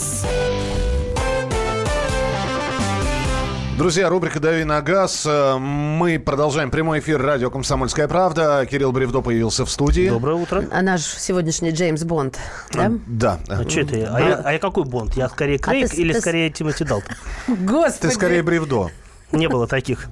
газ». Друзья, рубрика «Дави на газ». Мы продолжаем прямой эфир радио «Комсомольская правда». Кирилл Бревдо появился в студии. Доброе утро. А наш сегодняшний Джеймс Бонд, да? Да. А, что ты? А, я, а я какой Бонд? Я скорее Крейг ты- или ты- скорее Тимоти Далтон? Господи! Ты скорее Бревдо. Не было таких.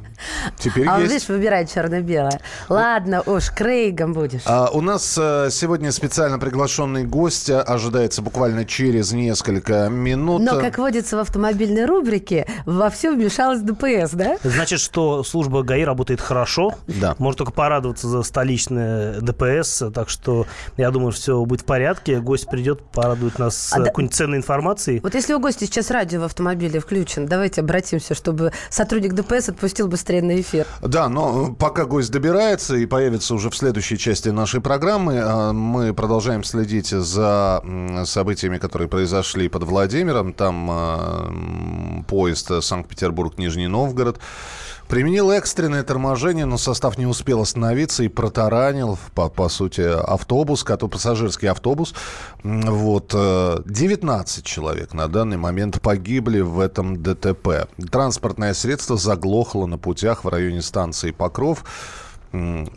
Теперь А есть. видишь, выбирай черно-белое. Ладно, уж, Крейгом будешь. А, у нас э, сегодня специально приглашенный гость э, ожидается буквально через несколько минут. Но, как водится в автомобильной рубрике, во все вмешалась ДПС, да? Значит, что служба ГАИ работает хорошо. Да. Можно только порадоваться за столичное ДПС. Так что я думаю, все будет в порядке. Гость придет, порадует нас А э, да- какой-нибудь ценной информацией. Вот если у гостя сейчас радио в автомобиле включен, давайте обратимся, чтобы сотрудник ДПС отпустил быстрее на эфир. Да, но пока гость добирается и появится уже в следующей части нашей программы, э, мы продолжаем следить за событиями, которые произошли под Владимиром. Там м, поезд Санкт-Петербург-Нижний Новгород применил экстренное торможение, но состав не успел остановиться и протаранил, по, по сути, автобус, который, пассажирский автобус. Вот, э, 19 человек на данный момент погибли в этом ДТП. Транспортное средство заглохло на путях в районе станции Покров.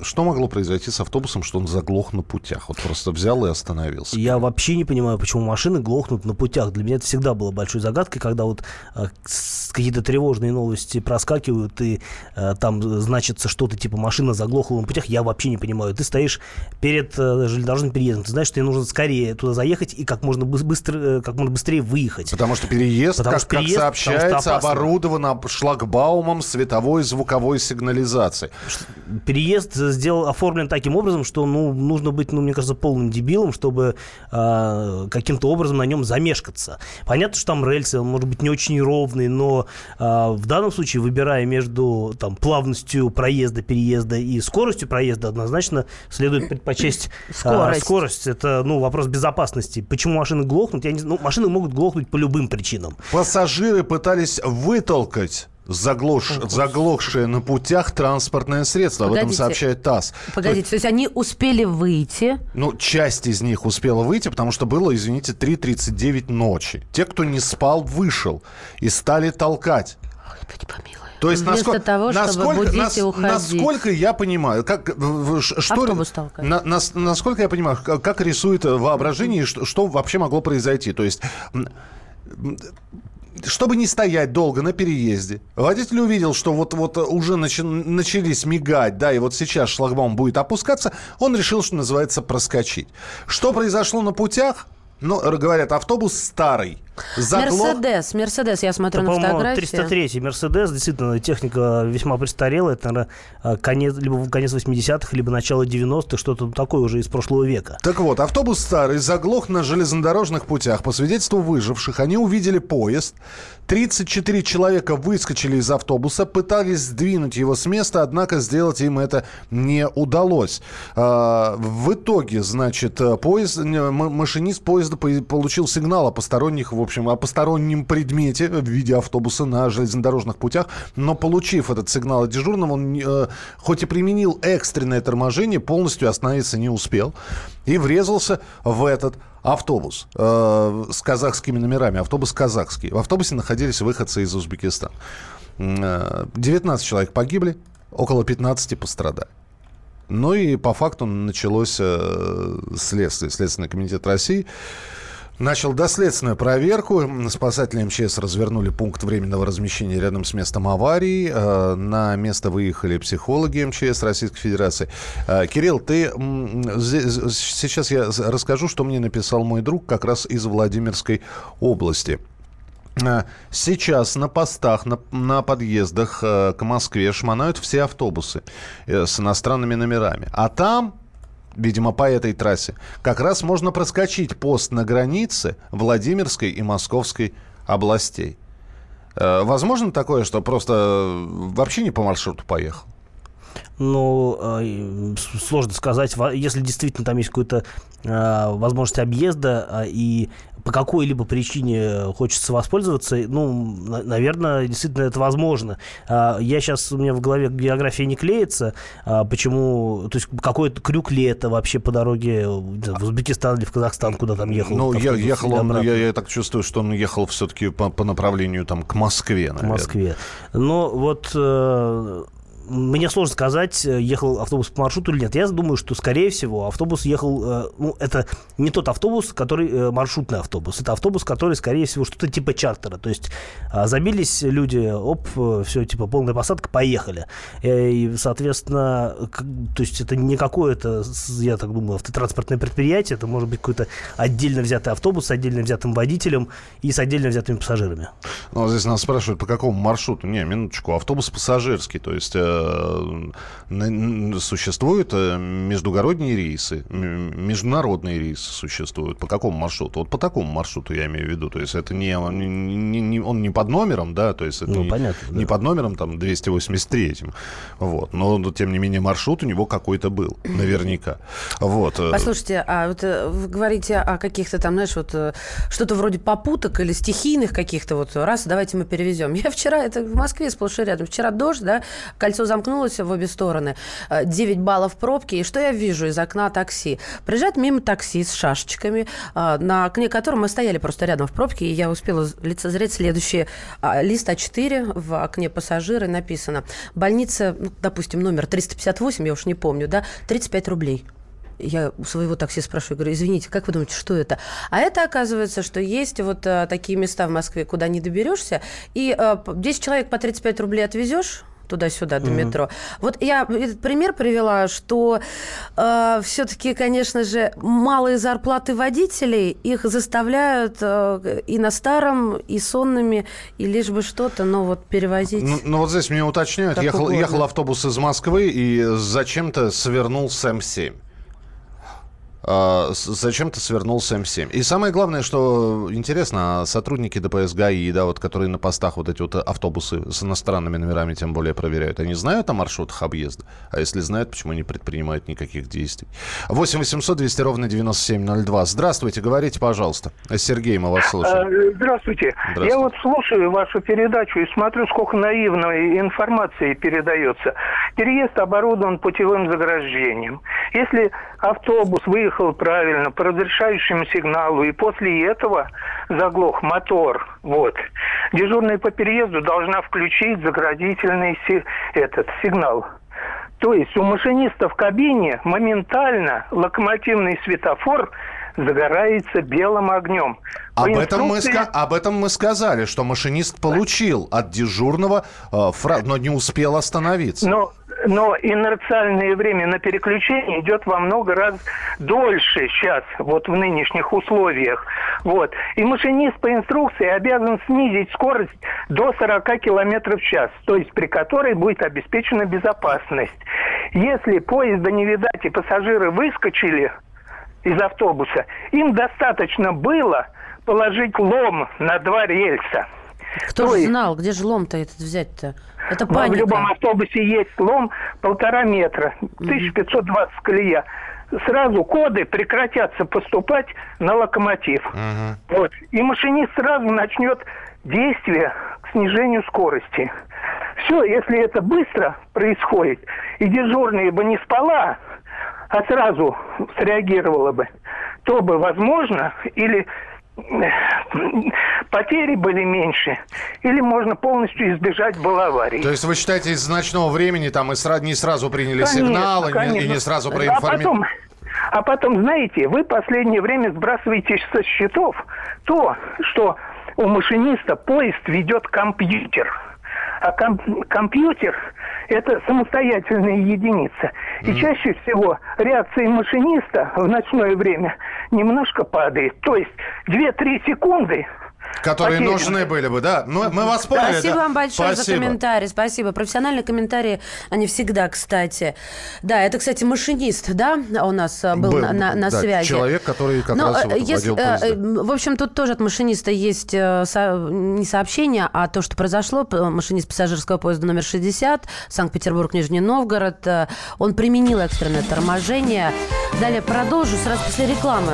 Что могло произойти с автобусом, что он заглох на путях? Вот просто взял и остановился. Я вообще не понимаю, почему машины глохнут на путях. Для меня это всегда было большой загадкой, когда вот э, какие-то тревожные новости проскакивают, и э, там значится что-то типа машина заглохла на путях. Я вообще не понимаю. Ты стоишь перед э, железнодорожным переездом, ты знаешь, что тебе нужно скорее туда заехать и как можно быс- быстро, как можно быстрее выехать. Потому что переезд, Потому как, что как переезд, потому сообщается, что опасно. оборудован шлагбаумом световой и звуковой сигнализацией. переезд сделал, оформлен таким образом, что ну, нужно быть, ну, мне кажется, полным дебилом, чтобы э, каким-то образом на нем замешкаться. Понятно, что там рельсы, он может быть не очень ровный, но э, в данном случае, выбирая между там, плавностью проезда, переезда и скоростью проезда, однозначно следует предпочесть э, Скорость. скорость. Это ну, вопрос безопасности. Почему машины глохнут? Я не знаю. Ну, машины могут глохнуть по любым причинам. Пассажиры пытались вытолкать заглош... заглохшее на путях транспортное средство. Об этом Погодите. сообщает ТАСС. Погодите, то есть они успели выйти, Ну, часть из них успела выйти, потому что было, извините, 3.39 ночи. Те, кто не спал, вышел и стали толкать. Господи помилуй. То есть, Вместо насколько, того, чтобы насколько, будить нас- насколько я понимаю, как, ш- что, на- нас- насколько я понимаю, как, рисует воображение, и что, что вообще могло произойти. То есть, чтобы не стоять долго на переезде, водитель увидел, что вот, вот уже начи- начались мигать, да, и вот сейчас шлагбаум будет опускаться, он решил, что называется, проскочить. Что произошло на путях? Ну, говорят, автобус старый. Заглох. Мерседес, Мерседес, я смотрю Это, на по-моему, фотографии. 303 Мерседес. Действительно, техника весьма престарелая. Это, наверное, э, конец, либо конец 80-х, либо начало 90-х. Что-то такое уже из прошлого века. Так вот, автобус старый заглох на железнодорожных путях. По свидетельству выживших, они увидели поезд. 34 человека выскочили из автобуса, пытались сдвинуть его с места, однако сделать им это не удалось. А, В итоге, значит, э, поезд, машинист поезда по- получил сигнал о посторонних, в общем, о постороннем предмете в виде автобуса на железнодорожных путях, но получив этот сигнал от дежурного, он э, хоть и применил экстренное торможение, полностью остановиться не успел и врезался в этот автобус э, с казахскими номерами. Автобус казахский. В автобусе находились выходцы из Узбекистана. М, э, 19 человек погибли, около 15 пострадали. Ну и по факту началось э, следствие. Следственный комитет России начал доследственную проверку. Спасатели МЧС развернули пункт временного размещения рядом с местом аварии. Э, На место выехали психологи МЧС Российской Федерации. Э, Кирилл, ты сейчас я расскажу, что мне написал мой друг как раз из Владимирской области. Э, Сейчас на постах, на, на подъездах к Москве шмонают все автобусы с иностранными номерами. А там, видимо, по этой трассе, как раз можно проскочить пост на границе Владимирской и Московской областей. Э, Возможно такое, что просто э, вообще не по маршруту поехал? ну, э, сложно сказать, если действительно там есть какая-то э, возможность объезда э, и по какой-либо причине хочется воспользоваться, ну, наверное, действительно это возможно. А, я сейчас, у меня в голове география не клеится, а, почему, то есть какой-то крюк ли это вообще по дороге в Узбекистан или в Казахстан, куда там ехал? Ну, я, ехал он, я, я так чувствую, что он ехал все-таки по, по направлению там к Москве, наверное. К Москве. Но вот э, мне сложно сказать, э, ехал автобус по маршруту или нет. Я думаю, что, скорее всего, автобус ехал... Э, ну, это не тот автобус, который э, маршрутный автобус. Это автобус, который, скорее всего, что-то типа чартера. То есть а, забились люди, оп, все, типа полная посадка, поехали. И, соответственно, то есть это не какое-то, я так думаю, автотранспортное предприятие. Это может быть какой-то отдельно взятый автобус с отдельно взятым водителем и с отдельно взятыми пассажирами. Ну, здесь нас спрашивают, по какому маршруту? Не, минуточку, автобус пассажирский, то есть существуют э, междугородние рейсы, международные рейсы существуют. По какому маршруту? Вот по такому маршруту я имею в виду. То есть это не, не, не он не под номером, да, то есть это ну, не, понятно, не под номером там 283. Вот. Но, тем не менее, маршрут у него какой-то был, наверняка. Вот. Э. Послушайте, а вот э, вы говорите о каких-то там, знаешь, вот что-то вроде попуток или стихийных каких-то вот раз, давайте мы перевезем. Я вчера, это в Москве сплошь и рядом, вчера дождь, да, кольцо замкнулось в обе стороны, 9 э, баллов пробки, и что я вижу из окна такси? Проезжает мимо такси с шашечками, э, на окне которого мы стояли просто рядом в пробке, и я успела лицезреть следующий а, лист А4 в окне пассажира, написано «Больница, ну, допустим, номер 358, я уж не помню, да, 35 рублей» я у своего такси спрашиваю, говорю, извините, как вы думаете, что это? А это оказывается, что есть вот а, такие места в Москве, куда не доберешься, и а, 10 человек по 35 рублей отвезешь, туда-сюда до mm-hmm. метро. Вот я этот пример привела, что э, все-таки, конечно же, малые зарплаты водителей их заставляют э, и на старом, и сонными, и лишь бы что-то, но вот перевозить. Ну, ну вот здесь мне уточняют, ехал, ехал автобус из Москвы и зачем-то свернул с М7. А, зачем-то свернул с М7. И самое главное, что интересно, а сотрудники ДПС ГАИ, да, вот, которые на постах вот эти вот автобусы с иностранными номерами тем более проверяют, они знают о маршрутах объезда? А если знают, почему не предпринимают никаких действий? 8 800 200 ровно 9702. Здравствуйте, говорите, пожалуйста. Сергей, мы вас слушаем. Здравствуйте. Здравствуйте. Я вот слушаю вашу передачу и смотрю, сколько наивной информации передается. Переезд оборудован путевым заграждением. Если автобус выехал правильно по разрешающему сигналу, и после этого заглох мотор, вот, дежурная по переезду должна включить заградительный си этот сигнал. То есть у машиниста в кабине моментально локомотивный светофор загорается белым огнем. Об, этом мы, об этом мы сказали, что машинист получил от дежурного, э, фра... но не успел остановиться. Но но инерциальное время на переключение идет во много раз дольше сейчас, вот в нынешних условиях. Вот. И машинист по инструкции обязан снизить скорость до 40 км в час, то есть при которой будет обеспечена безопасность. Если поезда не видать и пассажиры выскочили из автобуса, им достаточно было положить лом на два рельса. Кто же знал, где же лом-то этот взять-то? Это паника. В любом автобусе есть лом полтора метра, 1520 колея. Сразу коды прекратятся поступать на локомотив. Угу. Вот. И машинист сразу начнет действие к снижению скорости. Все, если это быстро происходит, и дежурная бы не спала, а сразу среагировала бы, то бы, возможно, или потери были меньше, или можно полностью избежать было аварии. То есть вы считаете, из ночного времени там и сразу, не сразу приняли конечно, сигнал, конечно. И, не, сразу проинформировали? А потом, а потом, знаете, вы последнее время сбрасываете со счетов то, что у машиниста поезд ведет компьютер. А ком- компьютер это самостоятельная единица. И чаще всего реакция машиниста в ночное время немножко падает. То есть 2-3 секунды Которые потеряны. нужны были бы, да? Мы, мы вас поняли. Спасибо да? вам большое спасибо. за комментарий. Спасибо. Профессиональные комментарии, они всегда, кстати. Да, это, кстати, машинист, да, у нас э, был, был на, на, на да, связи. Человек, который как Но, раз вот если, водил поезда. В общем, тут тоже от машиниста есть не сообщение, а то, что произошло. Машинист пассажирского поезда номер 60, Санкт-Петербург, Нижний Новгород. Он применил экстренное торможение. Далее продолжу сразу после рекламы.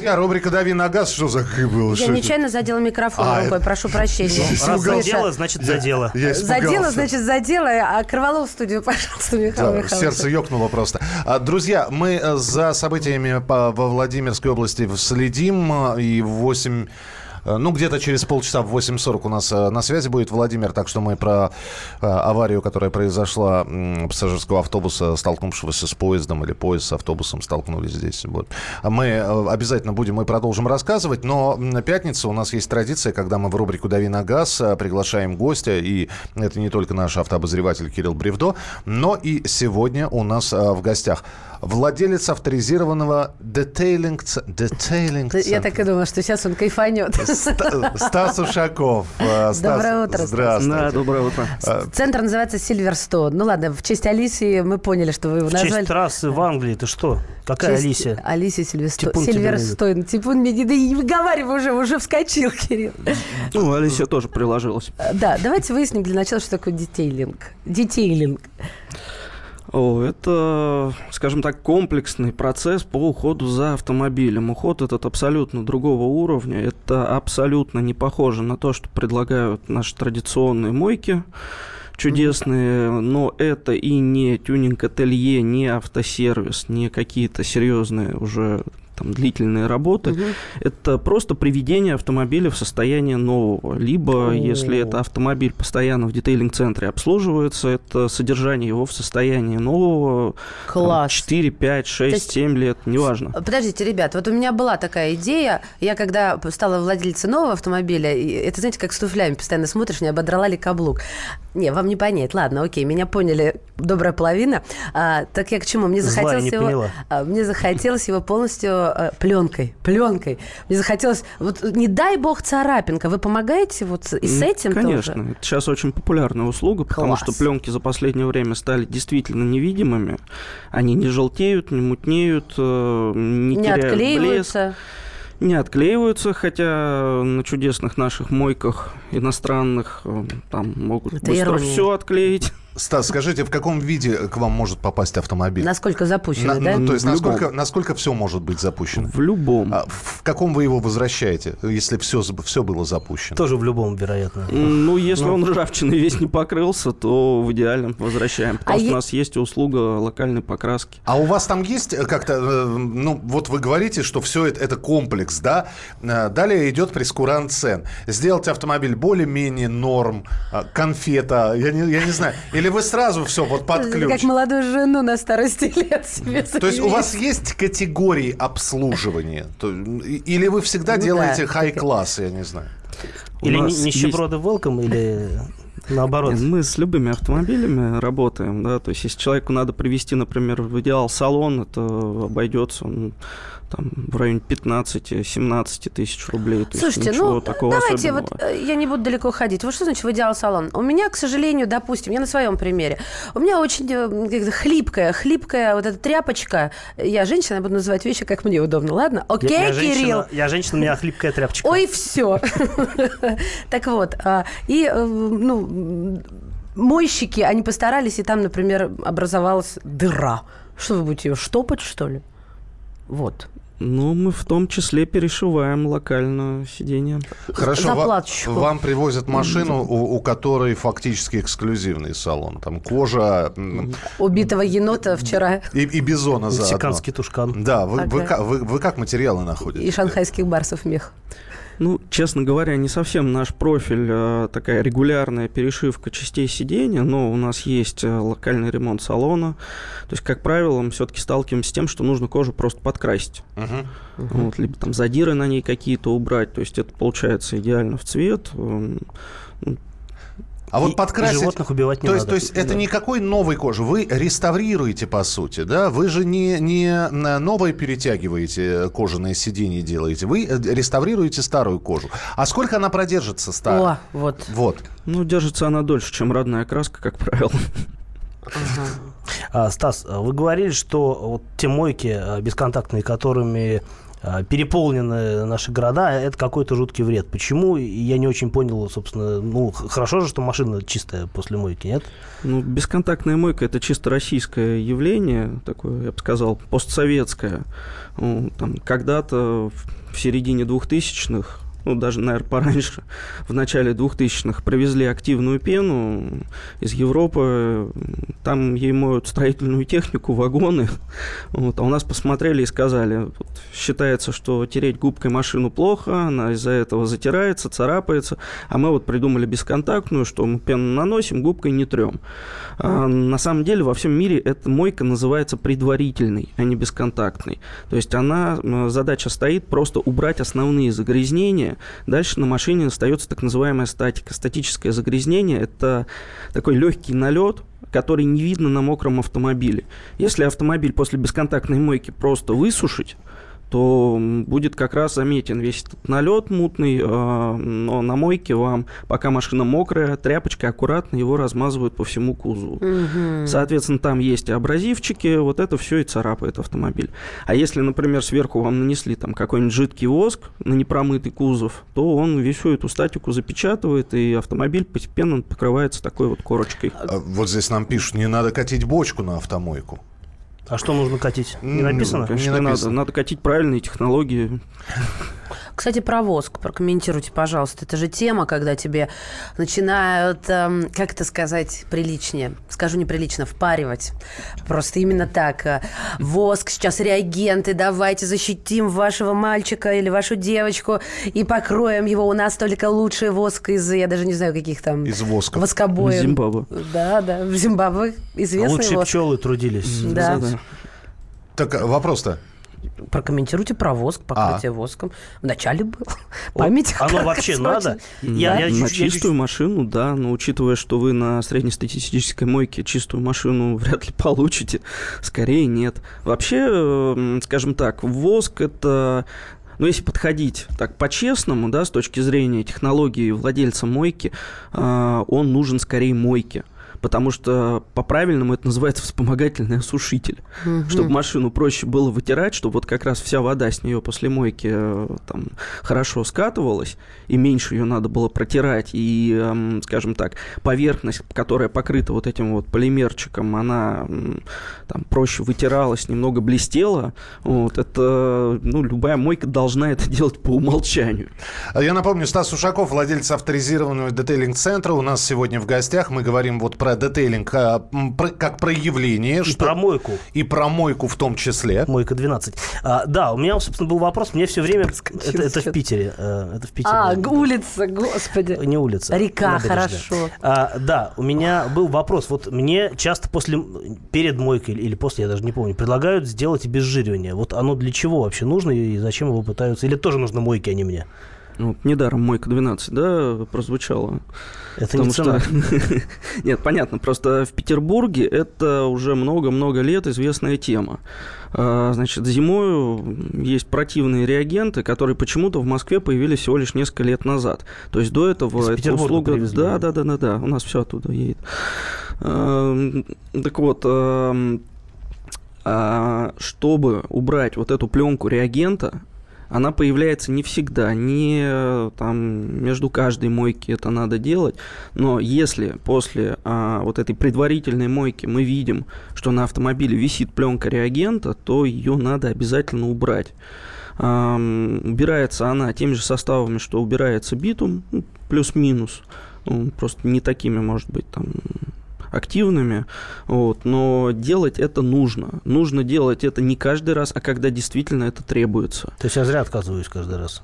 Друзья, рубрика «Дави на газ». Что за было? Я нечаянно задела микрофон а, рукой, прошу прощения. Раз задело, значит задело. Я, я задело, значит задело. А Крывалов в студию, пожалуйста, Михаил да, Михайлович. Сердце ёкнуло просто. А, друзья, мы э, за событиями во Владимирской области следим. Э, и в 8 Э, ну, где-то через полчаса в 8.40 у нас э, на связи будет Владимир, так что мы про э, аварию, которая произошла пассажирского автобуса, столкнувшегося с поездом, или поезд с автобусом столкнулись здесь. Вот. Мы обязательно будем и продолжим рассказывать, но на пятницу у нас есть традиция, когда мы в рубрику «Дави на газ» приглашаем гостя, и это не только наш автообозреватель Кирилл Бревдо, но и сегодня у нас в гостях владелец авторизированного детейлинг... детейлинг Я так и думала, что сейчас он кайфанет. Стас Ушаков. Э, доброе утро. Здравствуйте. Да, доброе утро. Э, центр называется Сильверстон. Ну ладно, в честь Алисии мы поняли, что вы его назвали. В честь трассы в Англии. Ты что? Какая Алисия? Алисия Сильверстон. Сильверстон. Типун мне не выговаривай уже, уже вскочил, Кирилл. Ну, Алисия тоже приложилась. Да, давайте выясним для начала, что такое детейлинг. Детейлинг. Это, скажем так, комплексный процесс по уходу за автомобилем. Уход этот абсолютно другого уровня. Это абсолютно не похоже на то, что предлагают наши традиционные мойки чудесные, но это и не тюнинг-ателье, не автосервис, не какие-то серьезные уже там, длительные работы, угу. это просто приведение автомобиля в состояние нового. Либо, О. если это автомобиль постоянно в детейлинг-центре обслуживается, это содержание его в состоянии нового. Класс. Там, 4, 5, 6, есть... 7 лет, неважно. Подождите, ребят, вот у меня была такая идея. Я когда стала владельцей нового автомобиля, это, знаете, как с туфлями, постоянно смотришь, не ободрала ли каблук. Не, вам не понять. Ладно, окей, меня поняли добрая половина. А, так я к чему? Мне захотелось его... А, мне захотелось его полностью э, пленкой, пленкой. Мне захотелось, вот не дай бог царапинка, вы помогаете вот и с этим Конечно, тоже? это сейчас очень популярная услуга, потому Класс. что пленки за последнее время стали действительно невидимыми. Они не желтеют, не мутнеют, э, не, не теряют отклеиваются. блеск не отклеиваются, хотя на чудесных наших мойках иностранных э, там могут Это быстро ирония. все отклеить. Стас, скажите, в каком виде к вам может попасть автомобиль? Насколько запущено, На, да? Ну, то есть насколько, насколько все может быть запущено? В любом. А в каком вы его возвращаете, если все, все было запущено? Тоже в любом, вероятно. Ну, если ну. он ржавчиной весь не покрылся, то в идеале возвращаем. Потому а что е... у нас есть услуга локальной покраски. А у вас там есть как-то, э, ну, вот вы говорите, что все это, это комплекс, да? Э, далее идет прескурант цен. Сделать автомобиль более-менее норм, э, конфета, я не, я не знаю или вы сразу все вот под ключ? Как молодую жену на старости лет себе То есть у вас есть категории обслуживания? Или вы всегда ну, делаете да. хай-класс, я не знаю? Или нищеброды есть... welcome, или наоборот? Мы с любыми автомобилями работаем, да, то есть если человеку надо привести, например, в идеал салон, это обойдется он там, в районе 15-17 тысяч рублей. То Слушайте, ну, такого давайте особенного. вот, э, я не буду далеко ходить. Вот что значит в идеал салон? У меня, к сожалению, допустим, я на своем примере, у меня очень э, хлипкая, хлипкая вот эта тряпочка. Я женщина, я буду называть вещи, как мне удобно, ладно? Окей, я, я Кирилл? Женщина, я женщина, у меня хлипкая тряпочка. Ой, все. Так вот, а, и, э, ну, мойщики, они постарались, и там, например, образовалась дыра Что вы будете ее штопать, что ли? Вот. Ну, мы в том числе перешиваем локально сиденье. Хорошо, вам, вам привозят машину, у, у которой фактически эксклюзивный салон. Там кожа... Убитого енота вчера. И, и бизона заодно. Мексиканский тушкан. Да, вы, ага. вы, вы, вы как материалы находите? И шанхайских барсов мех. Ну, честно говоря, не совсем наш профиль, а такая регулярная перешивка частей сидения, но у нас есть э, локальный ремонт салона. То есть, как правило, мы все-таки сталкиваемся с тем, что нужно кожу просто подкрасить. Uh-huh. Uh-huh. Вот, либо там задиры на ней какие-то убрать. То есть, это получается идеально в цвет. А и, вот подкрасить... И животных убивать не то надо. Есть, то есть это никакой новой кожи. Вы реставрируете, по сути, да? Вы же не, не новое перетягиваете кожаное сиденье делаете. Вы э, реставрируете старую кожу. А сколько она продержится, старая? О, вот. Вот. Ну, держится она дольше, чем родная краска, как правило. А, Стас, вы говорили, что вот те мойки э, бесконтактные, которыми переполнены наши города, это какой-то жуткий вред. Почему? Я не очень понял, собственно, ну, хорошо же, что машина чистая после мойки, нет? Ну, бесконтактная мойка – это чисто российское явление, такое, я бы сказал, постсоветское. Ну, там, когда-то в середине двухтысячных ну, даже, наверное, пораньше, в начале 2000-х, привезли активную пену из Европы. Там ей моют строительную технику, вагоны. Вот, а у нас посмотрели и сказали, вот, считается, что тереть губкой машину плохо, она из-за этого затирается, царапается, а мы вот придумали бесконтактную, что мы пену наносим, губкой не трем. А, на самом деле во всем мире эта мойка называется предварительной, а не бесконтактной. То есть она, задача стоит просто убрать основные загрязнения, загрязнение. Дальше на машине остается так называемая статика. Статическое загрязнение – это такой легкий налет, который не видно на мокром автомобиле. Если автомобиль после бесконтактной мойки просто высушить, то будет как раз заметен весь этот налет мутный, а, но на мойке вам, пока машина мокрая, тряпочкой аккуратно его размазывают по всему кузову. Угу. Соответственно, там есть абразивчики, вот это все и царапает автомобиль. А если, например, сверху вам нанесли там какой-нибудь жидкий воск на непромытый кузов, то он всю эту статику запечатывает, и автомобиль постепенно покрывается такой вот корочкой. А вот здесь нам пишут, не надо катить бочку на автомойку. А что нужно катить? Не написано? Ну, не написано. Надо, надо катить правильные технологии. Кстати, про воск прокомментируйте, пожалуйста. Это же тема, когда тебе начинают, эм, как это сказать приличнее, скажу неприлично, впаривать. Просто именно так. Э, воск, сейчас реагенты, давайте защитим вашего мальчика или вашу девочку и покроем его. У нас только лучший воск из, я даже не знаю, каких там... Из воска. Воскобоев. Зимбабве. Да, да, в Зимбабве известный а лучшие воск. пчелы трудились. Да. да. Так, а вопрос-то? Прокомментируйте про воск, покрытие а. воском. Вначале был. Память Оно вообще надо? Я, я, на чистую машину, да, но учитывая, что вы на среднестатистической мойке чистую машину вряд ли получите, скорее нет. Вообще, скажем так, воск это но если подходить так по-честному, да, с точки зрения технологии владельца мойки, а, он нужен скорее мойке потому что по-правильному это называется вспомогательный осушитель. Угу. Чтобы машину проще было вытирать, чтобы вот как раз вся вода с нее после мойки э, там хорошо скатывалась, и меньше ее надо было протирать, и, эм, скажем так, поверхность, которая покрыта вот этим вот полимерчиком, она там проще вытиралась, немного блестела. Вот это, ну, любая мойка должна это делать по умолчанию. Я напомню, Стас Ушаков, владелец авторизированного детейлинг-центра, у нас сегодня в гостях. Мы говорим вот про детейлинг а, как про явление. И что... про мойку. И про мойку в том числе. Мойка 12. А, да, у меня, собственно, был вопрос. Мне все время... Это, это в Питере. Э, это в Питере. А, улица, господи. Не улица. Река, хорошо. А, да, у меня был вопрос. Вот мне часто после, перед мойкой или после, я даже не помню, предлагают сделать обезжиривание. Вот оно для чего вообще нужно и зачем его пытаются? Или тоже нужно мойки, а не мне? Ну, вот недаром Мойка 12, да, прозвучало. Это Потому не цена. что... Нет, понятно, просто в Петербурге это уже много-много лет известная тема. А, значит, зимой есть противные реагенты, которые почему-то в Москве появились всего лишь несколько лет назад. То есть до этого эта услуга... Привезли. Да, да, да, да, да, у нас все оттуда едет. А, так вот, а, чтобы убрать вот эту пленку реагента, она появляется не всегда, не там между каждой мойки это надо делать, но если после а, вот этой предварительной мойки мы видим, что на автомобиле висит пленка реагента, то ее надо обязательно убрать. А, убирается она теми же составами, что убирается битум, ну, плюс-минус, ну, просто не такими, может быть, там активными, вот, но делать это нужно. Нужно делать это не каждый раз, а когда действительно это требуется. То есть я зря отказываюсь каждый раз?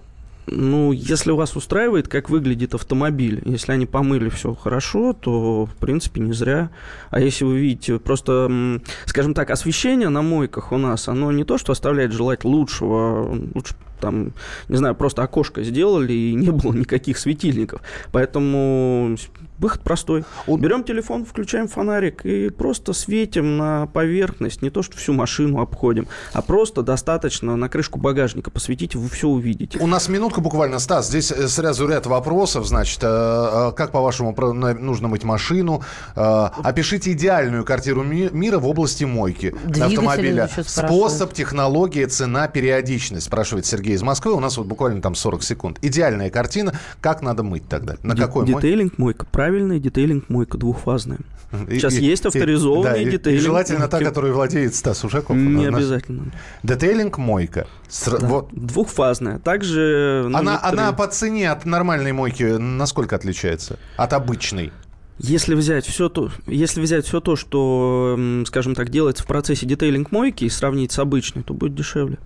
Ну, если вас устраивает, как выглядит автомобиль, если они помыли все хорошо, то, в принципе, не зря. А если вы видите, просто, скажем так, освещение на мойках у нас, оно не то, что оставляет желать лучшего, лучше там, не знаю, просто окошко сделали и не было никаких светильников. Поэтому выход простой. Берем телефон, включаем фонарик и просто светим на поверхность, не то, что всю машину обходим, а просто достаточно на крышку багажника посветите, вы все увидите. У нас минутка буквально, Стас, здесь э, сразу ряд вопросов, значит, э, э, как, по-вашему, нужно мыть машину? Опишите идеальную квартиру мира в области мойки автомобиля. Способ, технология, цена, периодичность, спрашивает Сергей из Москвы. У нас вот буквально там 40 секунд. Идеальная картина. Как надо мыть тогда? На какой Детейлинг мойка. Правильная детейлинг мойка двухфазная. Сейчас и, есть авторизованные да, детейлинг. И желательно та, которую владеет Стас Ушаков. Не обязательно. Детейлинг мойка. С, да. вот. Двухфазная. Также... Ну, она, некоторые... она по цене от нормальной мойки насколько отличается? От обычной? Если взять все то, если взять все то, что, скажем так, делается в процессе детейлинг мойки и сравнить с обычной, то будет дешевле.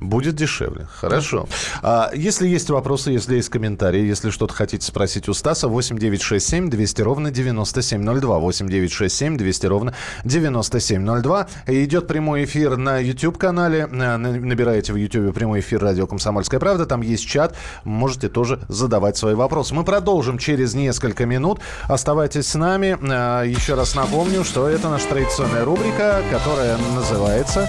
Будет дешевле. Хорошо. А, если есть вопросы, если есть комментарии, если что-то хотите спросить у Стаса, 8967 200 ровно 9702. 8967 200 ровно 9702. Идет прямой эфир на YouTube-канале. Набираете в YouTube прямой эфир «Радио Комсомольская правда». Там есть чат. Можете тоже задавать свои вопросы. Мы продолжим через несколько минут. Оставайтесь с нами. А, еще раз напомню, что это наша традиционная рубрика, которая называется...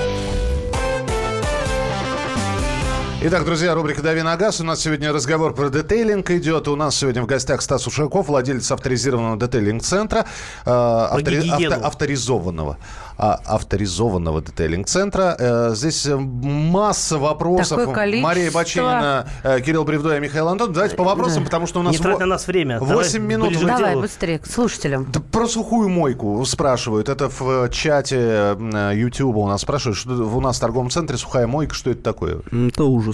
Итак, друзья, рубрика «Дави на газ». У нас сегодня разговор про детейлинг идет. У нас сегодня в гостях Стас Ушаков, владелец авторизированного детейлинг-центра. Э, автори, авто, авторизованного. А, авторизованного детейлинг-центра. Э, здесь масса вопросов. количество... Мария Баченина, э, Кирилл Бревдо и Михаил Антон. Давайте по вопросам, да. потому что у нас... Не трать на нас время. 8 Давай минут. Давай, быстрее, к слушателям. Да, про сухую мойку спрашивают. Это в чате YouTube у нас спрашивают, что у нас в торговом центре сухая мойка, что это такое? Это ужас.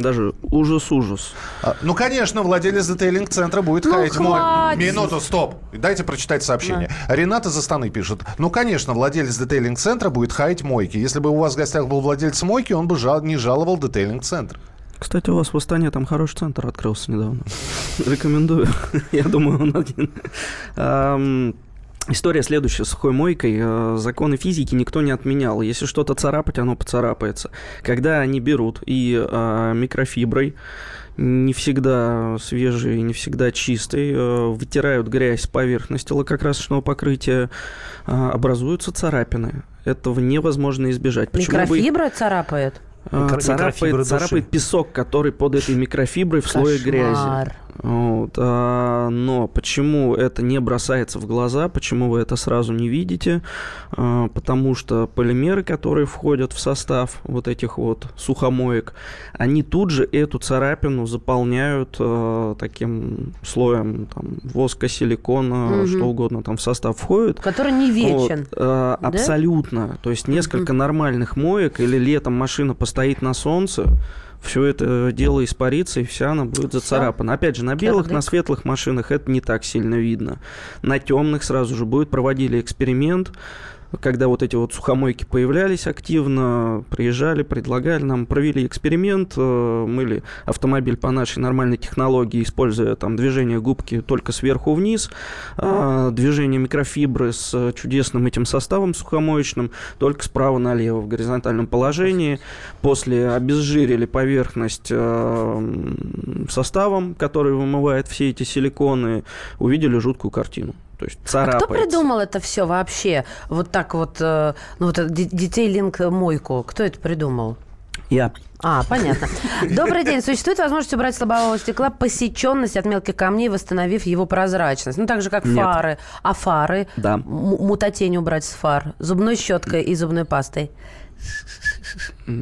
Даже ужас-ужас. А, ну, конечно, владелец детейлинг-центра будет ну, хаять мой... Минуту, стоп. Дайте прочитать сообщение. Да. Рената Застаны пишет. Ну, конечно, владелец детейлинг-центра будет хаять мойки. Если бы у вас в гостях был владелец мойки, он бы жал... не жаловал детейлинг-центр. Кстати, у вас в Астане там хороший центр открылся недавно. Рекомендую. Я думаю, он один. История следующая. Сухой мойкой. Э, законы физики никто не отменял. Если что-то царапать, оно поцарапается. Когда они берут и э, микрофиброй, не всегда свежий, не всегда чистый, э, вытирают грязь с поверхности лакокрасочного покрытия, образуются царапины. Этого невозможно избежать. Почему Микрофибра вы... царапает? Микро- царапает, царапает песок, который под этой микрофиброй в Кошмар. слое грязи. Вот, а, но почему это не бросается в глаза, почему вы это сразу не видите? А, потому что полимеры, которые входят в состав вот этих вот сухомоек, они тут же эту царапину заполняют а, таким слоем там, воска, силикона, угу. что угодно там в состав входит. Который не вечен. Вот, а, да? Абсолютно. То есть несколько угу. нормальных моек или летом машина постоит на солнце, все это дело испарится, и вся она будет зацарапана. Опять же, на белых, на светлых машинах это не так сильно видно. На темных сразу же будет проводили эксперимент, когда вот эти вот сухомойки появлялись активно, приезжали, предлагали нам, провели эксперимент, э, мыли автомобиль по нашей нормальной технологии, используя там движение губки только сверху вниз, а, движение микрофибры с чудесным этим составом сухомоечным только справа налево в горизонтальном положении. После обезжирили поверхность э, составом, который вымывает все эти силиконы, увидели жуткую картину. То есть царапается. А кто придумал это все вообще? Вот так вот, э, ну вот детей линк мойку. Кто это придумал? Я. А, понятно. Добрый день. Существует возможность убрать с лобового стекла посеченность от мелких камней, восстановив его прозрачность? Ну, так же, как Нет. фары. А фары? Да. М- мутатень убрать с фар. Зубной щеткой и зубной пастой.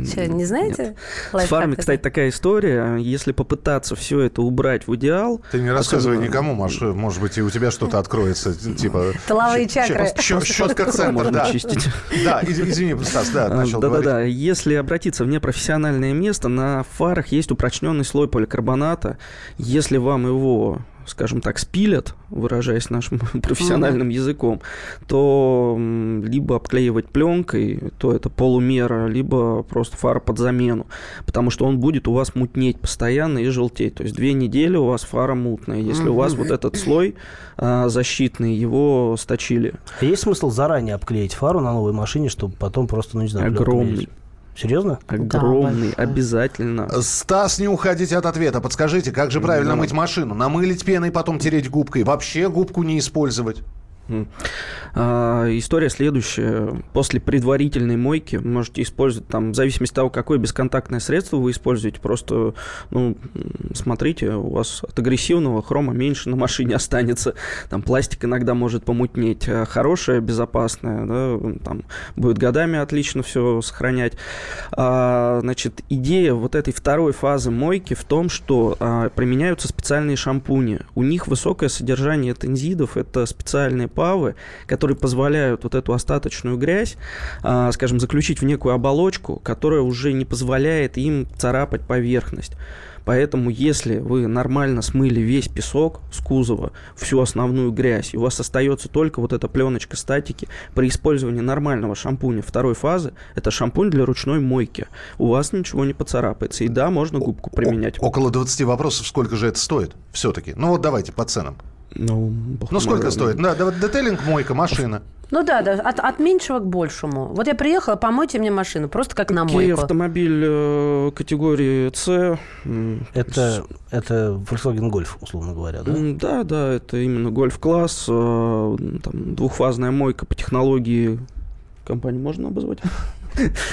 Что, не знаете? Нет. С фарами, кстати, такая история. Если попытаться все это убрать в идеал... Ты не рассказывай особенно- никому, Маш, может быть, и у тебя что-то откроется, типа... Щ- чакры. Щетка центра, Можно да. чистить. Да, из- извини, Стас, да, начал говорить. Да-да-да. Если обратиться в непрофессиональное место, на фарах есть упрочненный слой поликарбоната. Если вам его скажем так, спилят, выражаясь нашим профессиональным языком, то либо обклеивать пленкой, то это полумера, либо просто фара под замену, потому что он будет у вас мутнеть постоянно и желтеть. То есть две недели у вас фара мутная. Если у вас вот этот слой а, защитный, его сточили. А есть смысл заранее обклеить фару на новой машине, чтобы потом просто, ну не знаю, Огромный. Серьезно? Огромный, большой. обязательно. Стас, не уходите от ответа. Подскажите, как же правильно мыть машину? Намылить пеной, потом тереть губкой? Вообще губку не использовать? А, История следующая. После предварительной мойки можете использовать, там, в зависимости от того, какое бесконтактное средство вы используете, просто, ну, смотрите, у вас от агрессивного хрома меньше на машине останется. Там пластик иногда может помутнеть. А Хорошее, безопасное, да, там, будет годами отлично все сохранять. А, Значит, идея вот этой второй фазы мойки в том, что а, применяются специальные шампуни. У них высокое содержание тензидов, это специальные павы, которые позволяют вот эту остаточную грязь, а, скажем, заключить в некую оболочку, которая уже не позволяет им царапать поверхность. Поэтому, если вы нормально смыли весь песок с кузова, всю основную грязь, и у вас остается только вот эта пленочка статики, при использовании нормального шампуня второй фазы, это шампунь для ручной мойки, у вас ничего не поцарапается. И да, можно губку применять. О- около 20 вопросов, сколько же это стоит все-таки? Ну вот давайте по ценам. Ну, бог Ну сколько стоит? Да, да, детейлинг, мойка, машина. Ну да, да, от, от меньшего к большему. Вот я приехала, помойте мне машину, просто как на мойку. автомобиль э, категории С. Это, это Volkswagen Golf, условно говоря, да? Да, да, это именно гольф-класс, э, там, двухфазная мойка по технологии компании можно обозвать?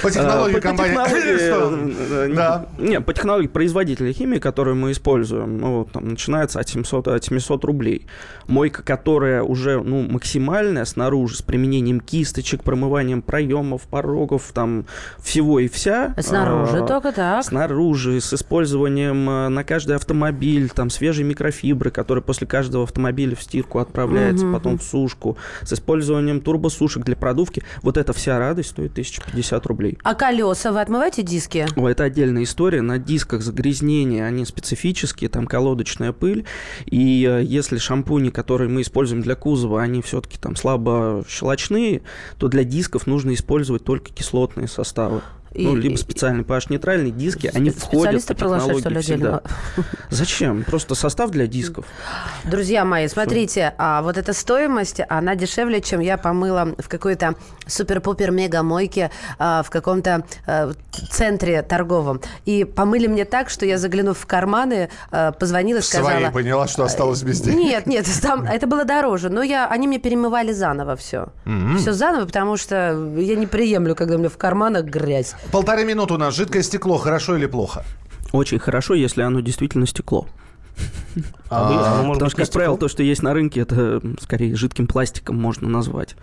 По технологии компании... э, Да. Не, по технологии производителя химии, которую мы используем, ну, там, начинается от 700, от 700 рублей. Мойка, которая уже ну, максимальная снаружи, с применением кисточек, промыванием проемов, порогов, там, всего и вся. Снаружи а, только так. Снаружи, с использованием э, на каждый автомобиль, там, свежей микрофибры, которая после каждого автомобиля в стирку отправляется, потом в сушку, с использованием турбосушек для продувки. Вот эта вся радость стоит 1050 рублей. А колеса вы отмываете диски? О, это отдельная история. На дисках загрязнения, они специфические, там колодочная пыль. И э, если шампуни, которые мы используем для кузова, они все-таки там слабо щелочные, то для дисков нужно использовать только кислотные составы. И- ну, либо специальные pH-нейтральные диски, они входят что ли, технологии всегда. Зачем? Просто состав для дисков. Друзья мои, смотрите, а вот эта стоимость, она дешевле, чем я помыла в какой-то супер-пупер мега мойке а, в каком-то а, центре торговом. И помыли мне так, что я, заглянув в карманы, а, позвонила и сказала... Своей поняла, что осталось без денег. Нет, нет, там это было дороже, но я, они мне перемывали заново все. Все заново, потому что я не приемлю, когда у меня в карманах грязь. Полторы минуты у нас. Жидкое стекло. Хорошо или плохо? Очень хорошо, если оно действительно стекло. А, может Потому что, как правило, то, что есть на рынке, это скорее жидким пластиком можно назвать.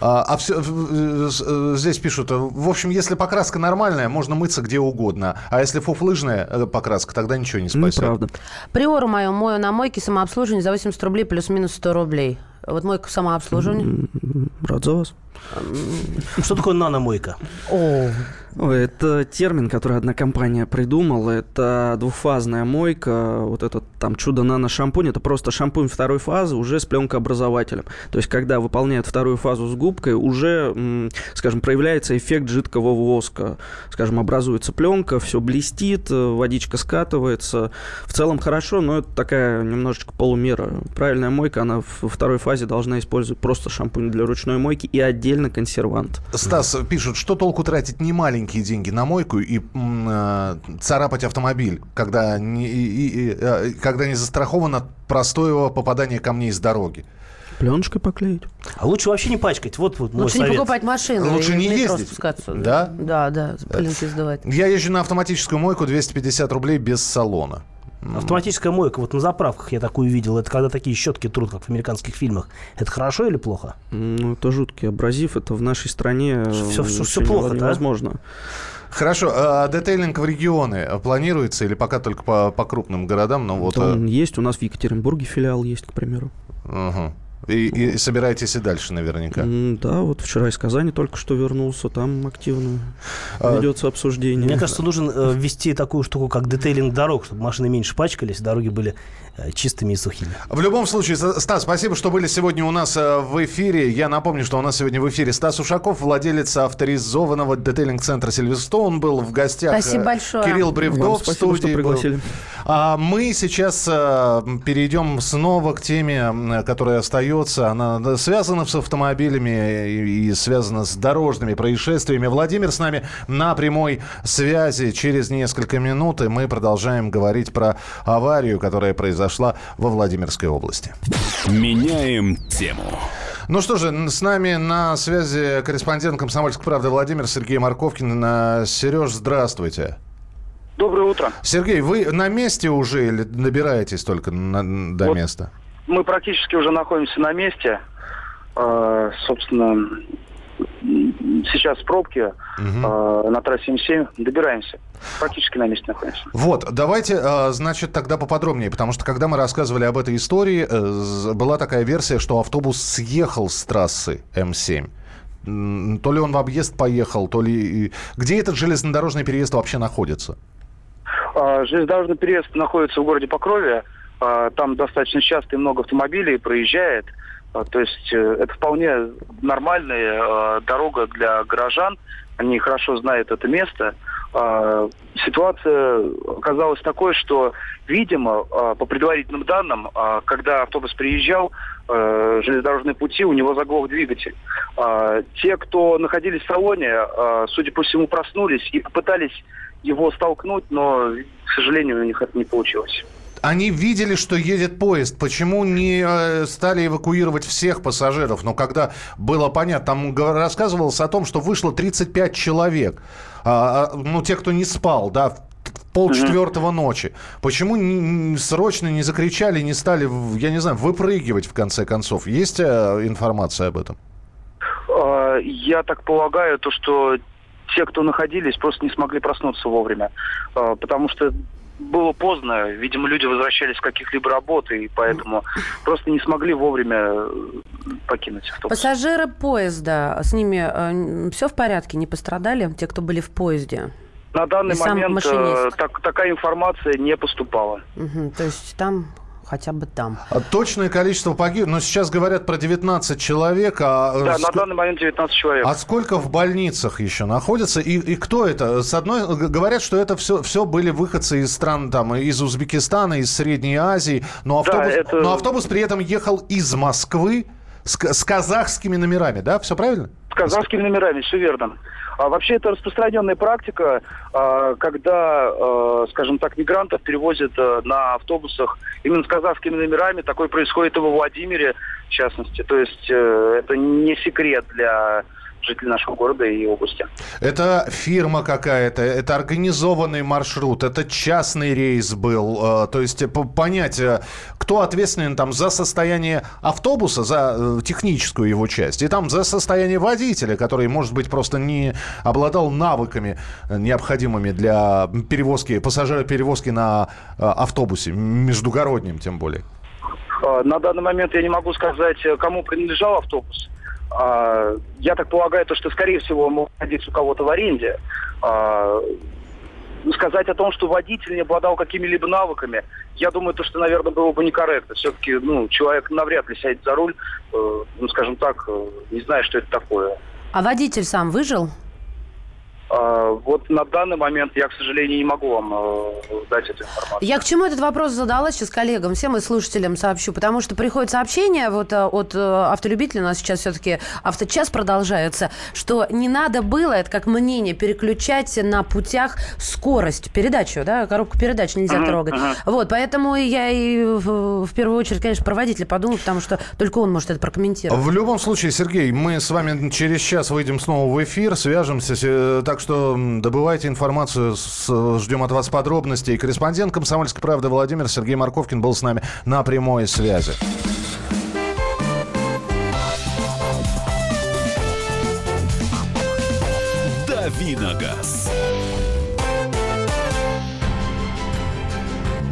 А, а всё- в- э, здесь пишут, э, в общем, если покраска нормальная, можно мыться где угодно. А если фуфлыжная э, покраска, тогда ничего не спасет. Неправда. Приору мою мою на мойке самообслуживание за 80 рублей плюс-минус 100 рублей. Вот мойка самообслуживания. Рад за вас. Что такое наномойка? О, Ой, это термин, который одна компания придумала. Это двухфазная мойка. Вот этот там чудо нано шампунь. Это просто шампунь второй фазы уже с пленкообразователем. То есть, когда выполняют вторую фазу с губкой, уже, скажем, проявляется эффект жидкого воска. Скажем, образуется пленка, все блестит, водичка скатывается. В целом хорошо, но это такая немножечко полумера. Правильная мойка, она во второй фазе должна использовать просто шампунь для ручной мойки и отдельно консервант. Стас пишет, что толку тратить не маленькие деньги на мойку и э, царапать автомобиль, когда не, и, и, э, когда не застраховано простое попадание камней с дороги. Пленочкой поклеить. А лучше вообще не пачкать. Вот, вот Лучше мой не совет. покупать машину. Лучше и не ездить. спускаться. Да? Да, да, пылинки сдувать. Я езжу на автоматическую мойку 250 рублей без салона. Автоматическая мойка, вот на заправках я такую видел. Это когда такие щетки трут, как в американских фильмах. Это хорошо или плохо? Ну, это жуткий абразив. Это в нашей стране всё- э, всё плохо, да? невозможно. Хорошо, а детейлинг в регионы планируется или пока только по, по крупным городам? Но вот, Это он э, есть. У нас в Екатеринбурге филиал есть, к примеру. ага. И, и собираетесь и дальше наверняка. Да, вот вчера из Казани только что вернулся. Там активно А, ведется обсуждение. Мне кажется, нужно э, ввести такую штуку, как детейлинг дорог, чтобы машины меньше пачкались, дороги были чистыми и сухими. В любом случае, Стас, спасибо, что были сегодня у нас э, в эфире. Я напомню, что у нас сегодня в эфире Стас Ушаков, владелец авторизованного детейлинг-центра «Сильверстоун», был в гостях. э, Спасибо большое. Кирилл Бревдов Вам в спасибо, что студии был. пригласили. А мы сейчас э, перейдем снова к теме, которая остается. Она связана с автомобилями и, и связана с дорожными происшествиями. Владимир с нами на прямой связи. Через несколько минут и мы продолжаем говорить про аварию, которая произошла во Владимирской области. Меняем тему. Ну что же, с нами на связи корреспондент «Комсомольской правды» Владимир Сергей Марковкин. Э, Сереж, здравствуйте. Доброе утро. Сергей, вы на месте уже или добираетесь только на- до Вот. места? Мы практически уже находимся на месте. Э, собственно, сейчас пробки э, на трассе М7. Добираемся. Практически на месте находимся. Вот, давайте, э, значит, тогда поподробнее, потому что когда мы рассказывали об этой истории, э, была такая версия, что автобус съехал с трассы М7. М, То ли он в объезд поехал, то ли... Где этот железнодорожный переезд вообще находится? Э, Железнодорожный переезд находится в городе Покрове. Э, Там достаточно часто и много автомобилей проезжает. Э, То есть э, это вполне нормальная э, дорога для горожан. Они хорошо знают это место. Э, Ситуация оказалась такой, что, видимо, по предварительным данным, когда автобус приезжал, э, железнодорожные пути, у него заглох двигатель. Те, кто находились в салоне, судя по всему, проснулись и попытались его столкнуть, но, к сожалению, у них это не получилось. Они видели, что едет поезд. Почему не э, стали эвакуировать всех пассажиров? Но когда было понятно, там рассказывалось о том, что вышло 35 человек. А, а, ну, те, кто не спал, да, полчетвертого ночи. Почему срочно не закричали, не стали, я не знаю, выпрыгивать в конце концов? Есть э, информация об этом? Э, Я так полагаю, то, что те, кто находились, просто не смогли проснуться вовремя. Потому что было поздно, видимо, люди возвращались с каких-либо работ, и поэтому просто не смогли вовремя э, покинуть автобус. Пассажиры поезда, с ними все в порядке, не пострадали, те, кто были в поезде? На данный И момент э, так- такая информация не поступала. Мгм, то есть там, хотя бы там. А Точное количество погибших, но сейчас говорят про 19 человек, а, э, Да, на ск- данный момент 19 человек. а сколько в больницах еще находится? И, и кто это? С одной говорят, что это все, все были выходцы из стран там, из Узбекистана, из Средней Азии, но Да, автобус, это- но автобус при этом ехал из Москвы с, с казахскими номерами, да? Все правильно? С казахскими номерами, все верно. А вообще это распространенная практика, а, когда, э, скажем так, мигрантов перевозят э, на автобусах именно с казахскими номерами. Такое происходит и во Владимире, в частности. То есть э, это не секрет для жителей нашего города и области. Это фирма какая-то, это организованный маршрут, это частный рейс был. э, То есть э, понять, э, кто ответственен там за состояние автобуса, за техническую его часть, и там за состояние водителя, который, может быть, просто не обладал навыками необходимыми для перевозки, пассажира перевозки на автобусе, междугороднем тем более. На данный момент я не могу сказать, кому принадлежал автобус. А, я так полагаю, то, что, скорее всего, он мог находиться у кого-то в аренде. А, сказать о том, что водитель не обладал какими-либо навыками, я думаю, то, что, наверное, было бы некорректно. Все-таки, ну, человек навряд ли сядет за руль, э, ну, скажем так, э, не зная, что это такое. А водитель сам выжил? А, вот на данный момент я, к сожалению, не могу вам э, дать эту информацию. Я к чему этот вопрос задала сейчас коллегам, всем и слушателям сообщу, потому что приходит сообщение вот э, от э, автолюбителей, у нас сейчас все-таки авточас продолжается, что не надо было, это как мнение, переключать на путях скорость, передачу, да, коробку передач нельзя uh-huh, трогать. Uh-huh. Вот, поэтому я и в, в первую очередь, конечно, про водителя подумал, потому что только он может это прокомментировать. В любом случае, Сергей, мы с вами через час выйдем снова в эфир, свяжемся, так так что добывайте информацию, с, ждем от вас подробностей. Корреспондент «Комсомольской правды» Владимир Сергей Марковкин был с нами на прямой связи.